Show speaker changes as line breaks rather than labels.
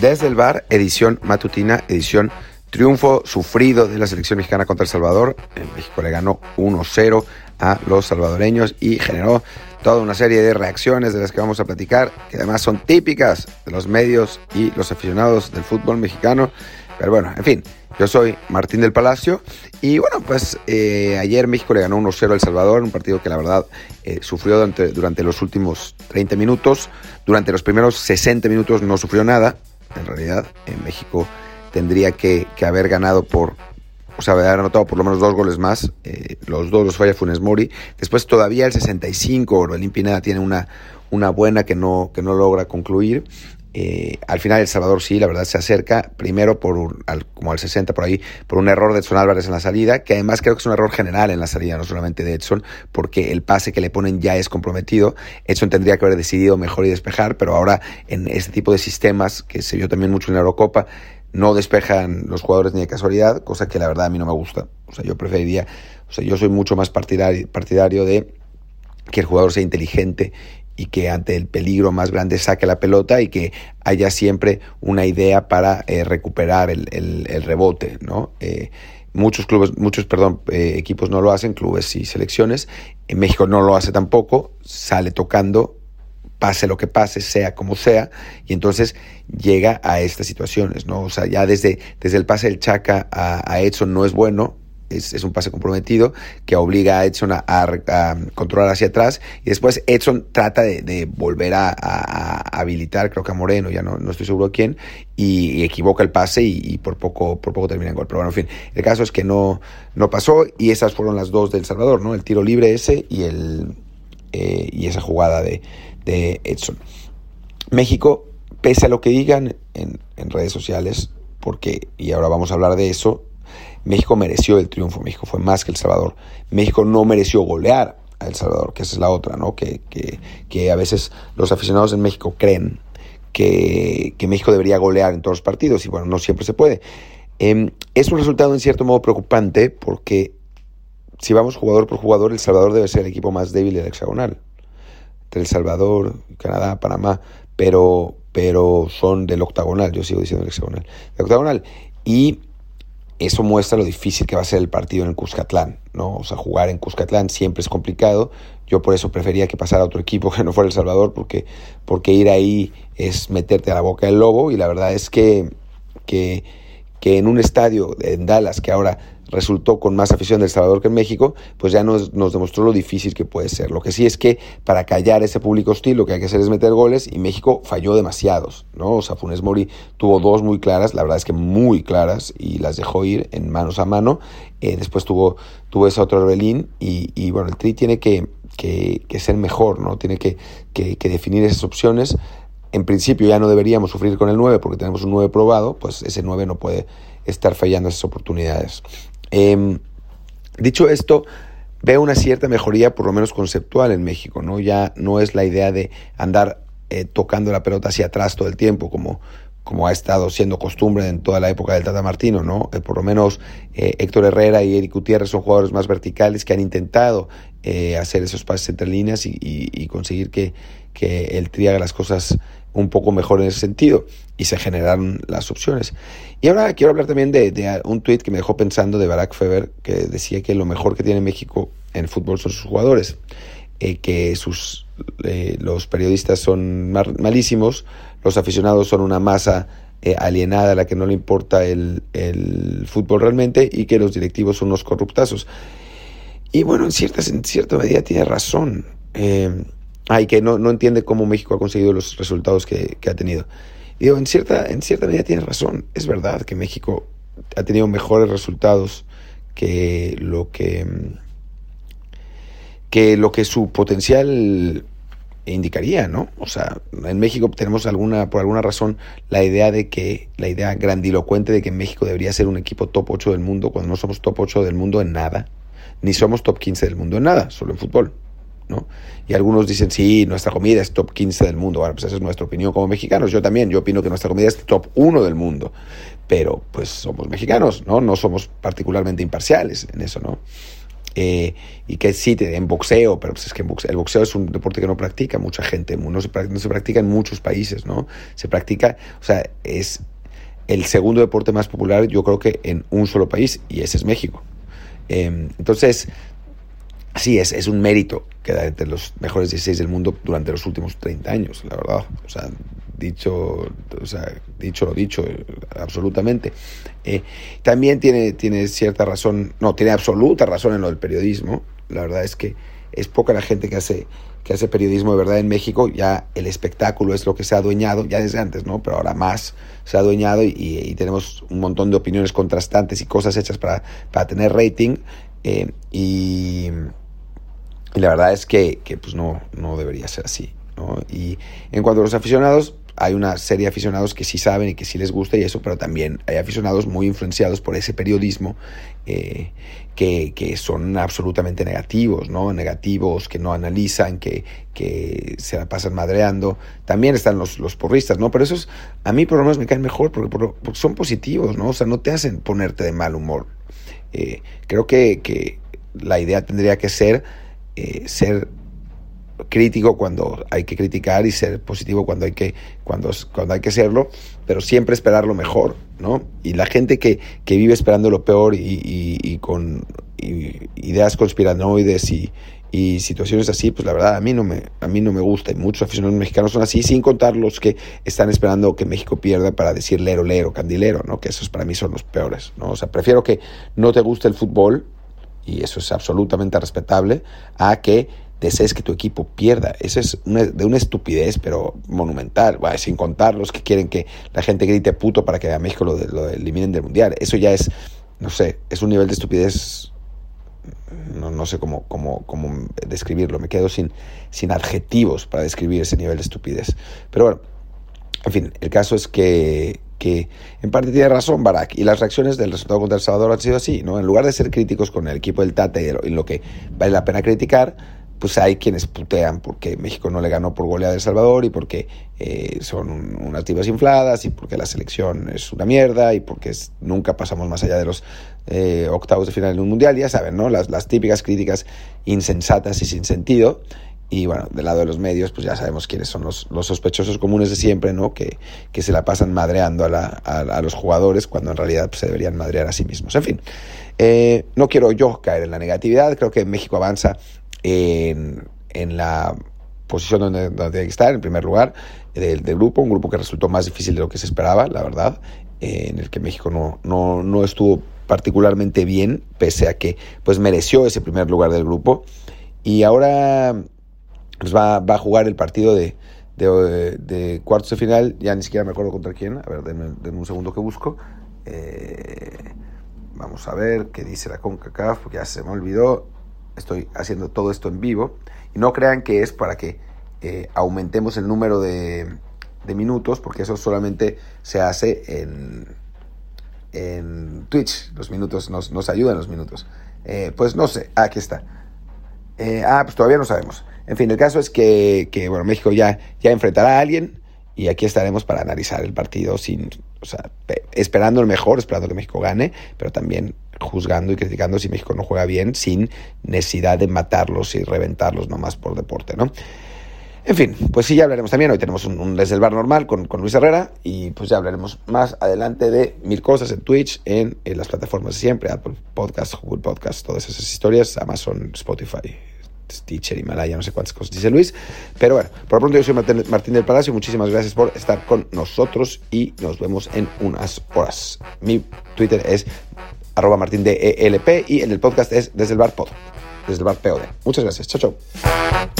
Desde el bar, edición matutina, edición triunfo sufrido de la selección mexicana contra El Salvador. En México le ganó 1-0 a los salvadoreños y generó toda una serie de reacciones de las que vamos a platicar, que además son típicas de los medios y los aficionados del fútbol mexicano. Pero bueno, en fin, yo soy Martín del Palacio y bueno, pues eh, ayer México le ganó 1-0 a El Salvador, un partido que la verdad eh, sufrió durante, durante los últimos 30 minutos. Durante los primeros 60 minutos no sufrió nada, en realidad. En México tendría que, haber ganado por, o sea, haber anotado por lo menos dos goles más. Eh, los dos los falla Funes Mori. Después todavía el 65, Orbelín Pineda tiene una, una buena que no, que no logra concluir. Eh, al final El Salvador sí, la verdad se acerca, primero por al, como al 60 por ahí, por un error de Edson Álvarez en la salida, que además creo que es un error general en la salida, no solamente de Edson, porque el pase que le ponen ya es comprometido. Edson tendría que haber decidido mejor y despejar, pero ahora en este tipo de sistemas, que se vio también mucho en la Eurocopa, no despejan los jugadores ni de casualidad, cosa que la verdad a mí no me gusta. O sea, yo preferiría, o sea, yo soy mucho más partidario de que el jugador sea inteligente y que ante el peligro más grande saque la pelota y que haya siempre una idea para eh, recuperar el, rebote, ¿no? Eh, muchos clubes, muchos, perdón, eh, equipos no lo hacen, clubes y selecciones. En México no lo hace tampoco, sale tocando, pase lo que pase, sea como sea, y entonces llega a estas situaciones, ¿no? O sea, ya desde, desde el pase del Chaca a, a Edson no es bueno, es, un pase comprometido que obliga a Edson a, controlar hacia atrás y después Edson trata de, volver a, habilitar, creo que a Moreno, ya no, no estoy seguro quién, y, equivoca el pase y, por poco por poco termina en gol. Pero bueno, en fin, el caso es que no, no pasó y esas fueron las dos del Salvador, ¿no? El tiro libre ese y, el, eh, y esa jugada de, de Edson. México, pese a lo que digan en, en redes sociales, porque, y ahora vamos a hablar de eso, México mereció el triunfo, México fue más que El Salvador. México no mereció golear a El Salvador, que esa es la otra, ¿no? Que, que, a veces los aficionados en México creen que, México debería golear en todos los partidos y bueno, no siempre se puede. Em, es un resultado en cierto modo preocupante porque si vamos jugador por jugador, El Salvador debe ser el equipo más débil del hexagonal. Entre El Salvador, Canadá, Panamá, pero, pero son del octagonal, yo sigo diciendo el hexagonal. Octagonal. Y eso muestra lo difícil que va a ser el partido en el Cuscatlán, ¿no? O sea, jugar en Cuscatlán siempre es complicado. Yo por eso prefería que pasara otro equipo que no fuera El Salvador, porque, porque ir ahí es meterte a la boca del lobo. Y la verdad es que, que, que en un estadio en Dallas, que ahora resultó con más afición del Salvador que en México, pues ya nos, nos, demostró lo difícil que puede ser. Lo que sí es que para callar ese público hostil lo que hay que hacer es meter goles y México falló demasiados, ¿no? O sea, Funes Mori tuvo dos muy claras, la verdad es que muy claras y las dejó ir en manos a mano. Eh, después tuvo, tuvo esa otra Rebelín y, y, bueno, el Tri tiene que, que, que ser mejor, ¿no? Tiene que, que definir esas opciones. En principio ya no deberíamos sufrir con el 9 porque tenemos un 9 probado, pues ese 9 no puede estar fallando esas oportunidades. Em, dicho esto, veo una cierta mejoría, por lo menos conceptual, en México, ¿no? Ya no es la idea de andar eh, tocando la pelota hacia atrás todo el tiempo, como, como ha estado siendo costumbre en toda la época del Tata Martino, ¿no? Eh, por lo menos eh, Héctor Herrera y Eric Gutiérrez son jugadores más verticales que han intentado hacer esos pases entre líneas y, conseguir que, que el Tri haga las cosas un poco mejor en ese sentido y se generaron las opciones. Y ahora quiero hablar también de, un tuit que me dejó pensando de Barack Feber, que decía que lo mejor que tiene México en fútbol son sus jugadores, eh, que sus, eh, los periodistas son malísimos, los aficionados son una masa eh, alienada a la que no le importa el, fútbol realmente y que los directivos son unos corruptazos. Y bueno, en, ciertas, en cierta medida tiene razón. Ay, que no, no entiende cómo México ha conseguido los resultados que, ha tenido. Digo, en cierta, en cierta medida tiene razón. Es verdad que México ha tenido mejores resultados que lo que, que lo que su potencial indicaría, ¿no? O sea, en México tenemos alguna, por alguna razón, la idea de que, la idea grandilocuente de que México debería ser un equipo top 8 del mundo, cuando no somos top 8 del mundo en nada, ni somos top 15 del mundo en nada, solo en fútbol. ¿No? Y algunos dicen, sí, nuestra comida es top 15 del mundo. Bueno, pues esa es nuestra opinión como mexicanos. Yo también, yo opino que nuestra comida es top 1 del mundo. Pero pues somos mexicanos, ¿no? No somos particularmente imparciales en eso, ¿no? eh, y que sí, en boxeo, pero pues es que el boxeo es un deporte que no practica mucha gente, no se, practica en muchos países, ¿no? Se practica, o sea, es el segundo deporte más popular, yo creo que en un solo país, y ese es México. Em, entonces, sí, es, es un mérito quedar entre los mejores 16 del mundo durante los últimos 30 años, la verdad. O sea, dicho, o sea, dicho lo dicho, absolutamente. Eh, también tiene, tiene cierta razón, no, tiene absoluta razón en lo del periodismo. La verdad es que es poca la gente que hace, que hace periodismo de verdad en México. Ya el espectáculo es lo que se ha adueñado, ya desde antes, ¿no? Pero ahora más se ha adueñado y, tenemos un montón de opiniones contrastantes y cosas hechas para, para tener rating. Eh, y, y, la verdad es que, que pues no, no debería ser así. ¿no? Y en cuanto a los aficionados, hay una serie de aficionados que sí saben y que sí les gusta y eso, pero también hay aficionados muy influenciados por ese periodismo eh, que, que, son absolutamente negativos, ¿no? Negativos, que no analizan, que, que se la pasan madreando. También están los, los porristas, ¿no? Pero esos a mí por lo menos me caen mejor porque, porque son positivos, ¿no? O sea, no te hacen ponerte de mal humor. Eh, creo que, que, la idea tendría que ser eh, ser crítico cuando hay que criticar y ser positivo cuando hay que, cuando, cuando hay que serlo, pero siempre esperar lo mejor, ¿no? Y la gente que, que vive esperando lo peor y, y, con ideas conspiranoides y, y situaciones así, pues la verdad a mí no me, a mí no me gusta. Y muchos aficionados mexicanos son así, sin contar los que están esperando que México pierda para decir lero, lero, candilero, ¿no? Que esos para mí son los peores, ¿no? O sea, prefiero que no te guste el fútbol, y eso es absolutamente respetable, a que desees que tu equipo pierda. Eso es de una estupidez, pero monumental. sin contar los que quieren que la gente grite puto para que a México lo, lo eliminen del Mundial. Eso ya es, no sé, es un nivel de estupidez no, no, sé cómo, cómo, cómo, describirlo, me quedo sin, sin adjetivos para describir ese nivel de estupidez. Pero bueno, en fin, el caso es que, en parte tiene razón Barak y las reacciones del resultado contra El Salvador han sido así, ¿no? En lugar de ser críticos con el equipo del Tate y lo que vale la pena criticar, pues hay quienes putean porque México no le ganó por goleada de El Salvador y porque eh, son unas divas infladas y porque la selección es una mierda y porque nunca pasamos más allá de los eh, octavos de final en un mundial, ya saben, ¿no? Las, las típicas críticas insensatas y sin sentido. Y bueno, del lado de los medios, pues ya sabemos quiénes son los, los sospechosos comunes de siempre, ¿no? Que, que se la pasan madreando a, la, a, los jugadores cuando en realidad pues, se deberían madrear a sí mismos. En fin, eh, no quiero yo caer en la negatividad, creo que México avanza en, en la posición donde, donde tiene que estar, en primer lugar, del, del, grupo, un grupo que resultó más difícil de lo que se esperaba, la verdad, eh, en el que México no, no, no estuvo particularmente bien, pese a que pues mereció ese primer lugar del grupo. Y ahora pues, va, a jugar el partido de, cuartos de final, ya ni siquiera me acuerdo contra quién, a ver, denme, denme un segundo que busco. Eh, vamos a ver qué dice la CONCACAF, porque ya se me olvidó estoy haciendo todo esto en vivo. Y no crean que es para que eh, aumentemos el número de, minutos, porque eso solamente se hace en, Twitch. Los minutos nos, nos ayudan los minutos. Eh, pues no sé, aquí está. Eh, ah, pues todavía no sabemos. En fin, el caso es que, que, bueno, México ya, ya enfrentará a alguien y aquí estaremos para analizar el partido sin, o sea, esperando el mejor, esperando que México gane, pero también juzgando y criticando si México no juega bien sin necesidad de matarlos y reventarlos nomás por deporte, ¿no? En fin, pues sí, ya hablaremos también. Hoy tenemos un, un desde el bar normal con, Luis Herrera y pues ya hablaremos más adelante de mil cosas en Twitch, en, las plataformas de siempre, Apple Podcast, Google Podcast, todas esas historias, Amazon, Spotify, Stitcher, Himalaya, no sé cuántas cosas dice Luis. Pero bueno, por lo pronto yo soy Martín, del Palacio. Muchísimas gracias por estar con nosotros y nos vemos en unas horas. Mi Twitter es arroba Martín de y en el podcast es desde el bar pod, desde el bar POD. Muchas gracias. Chao, chao.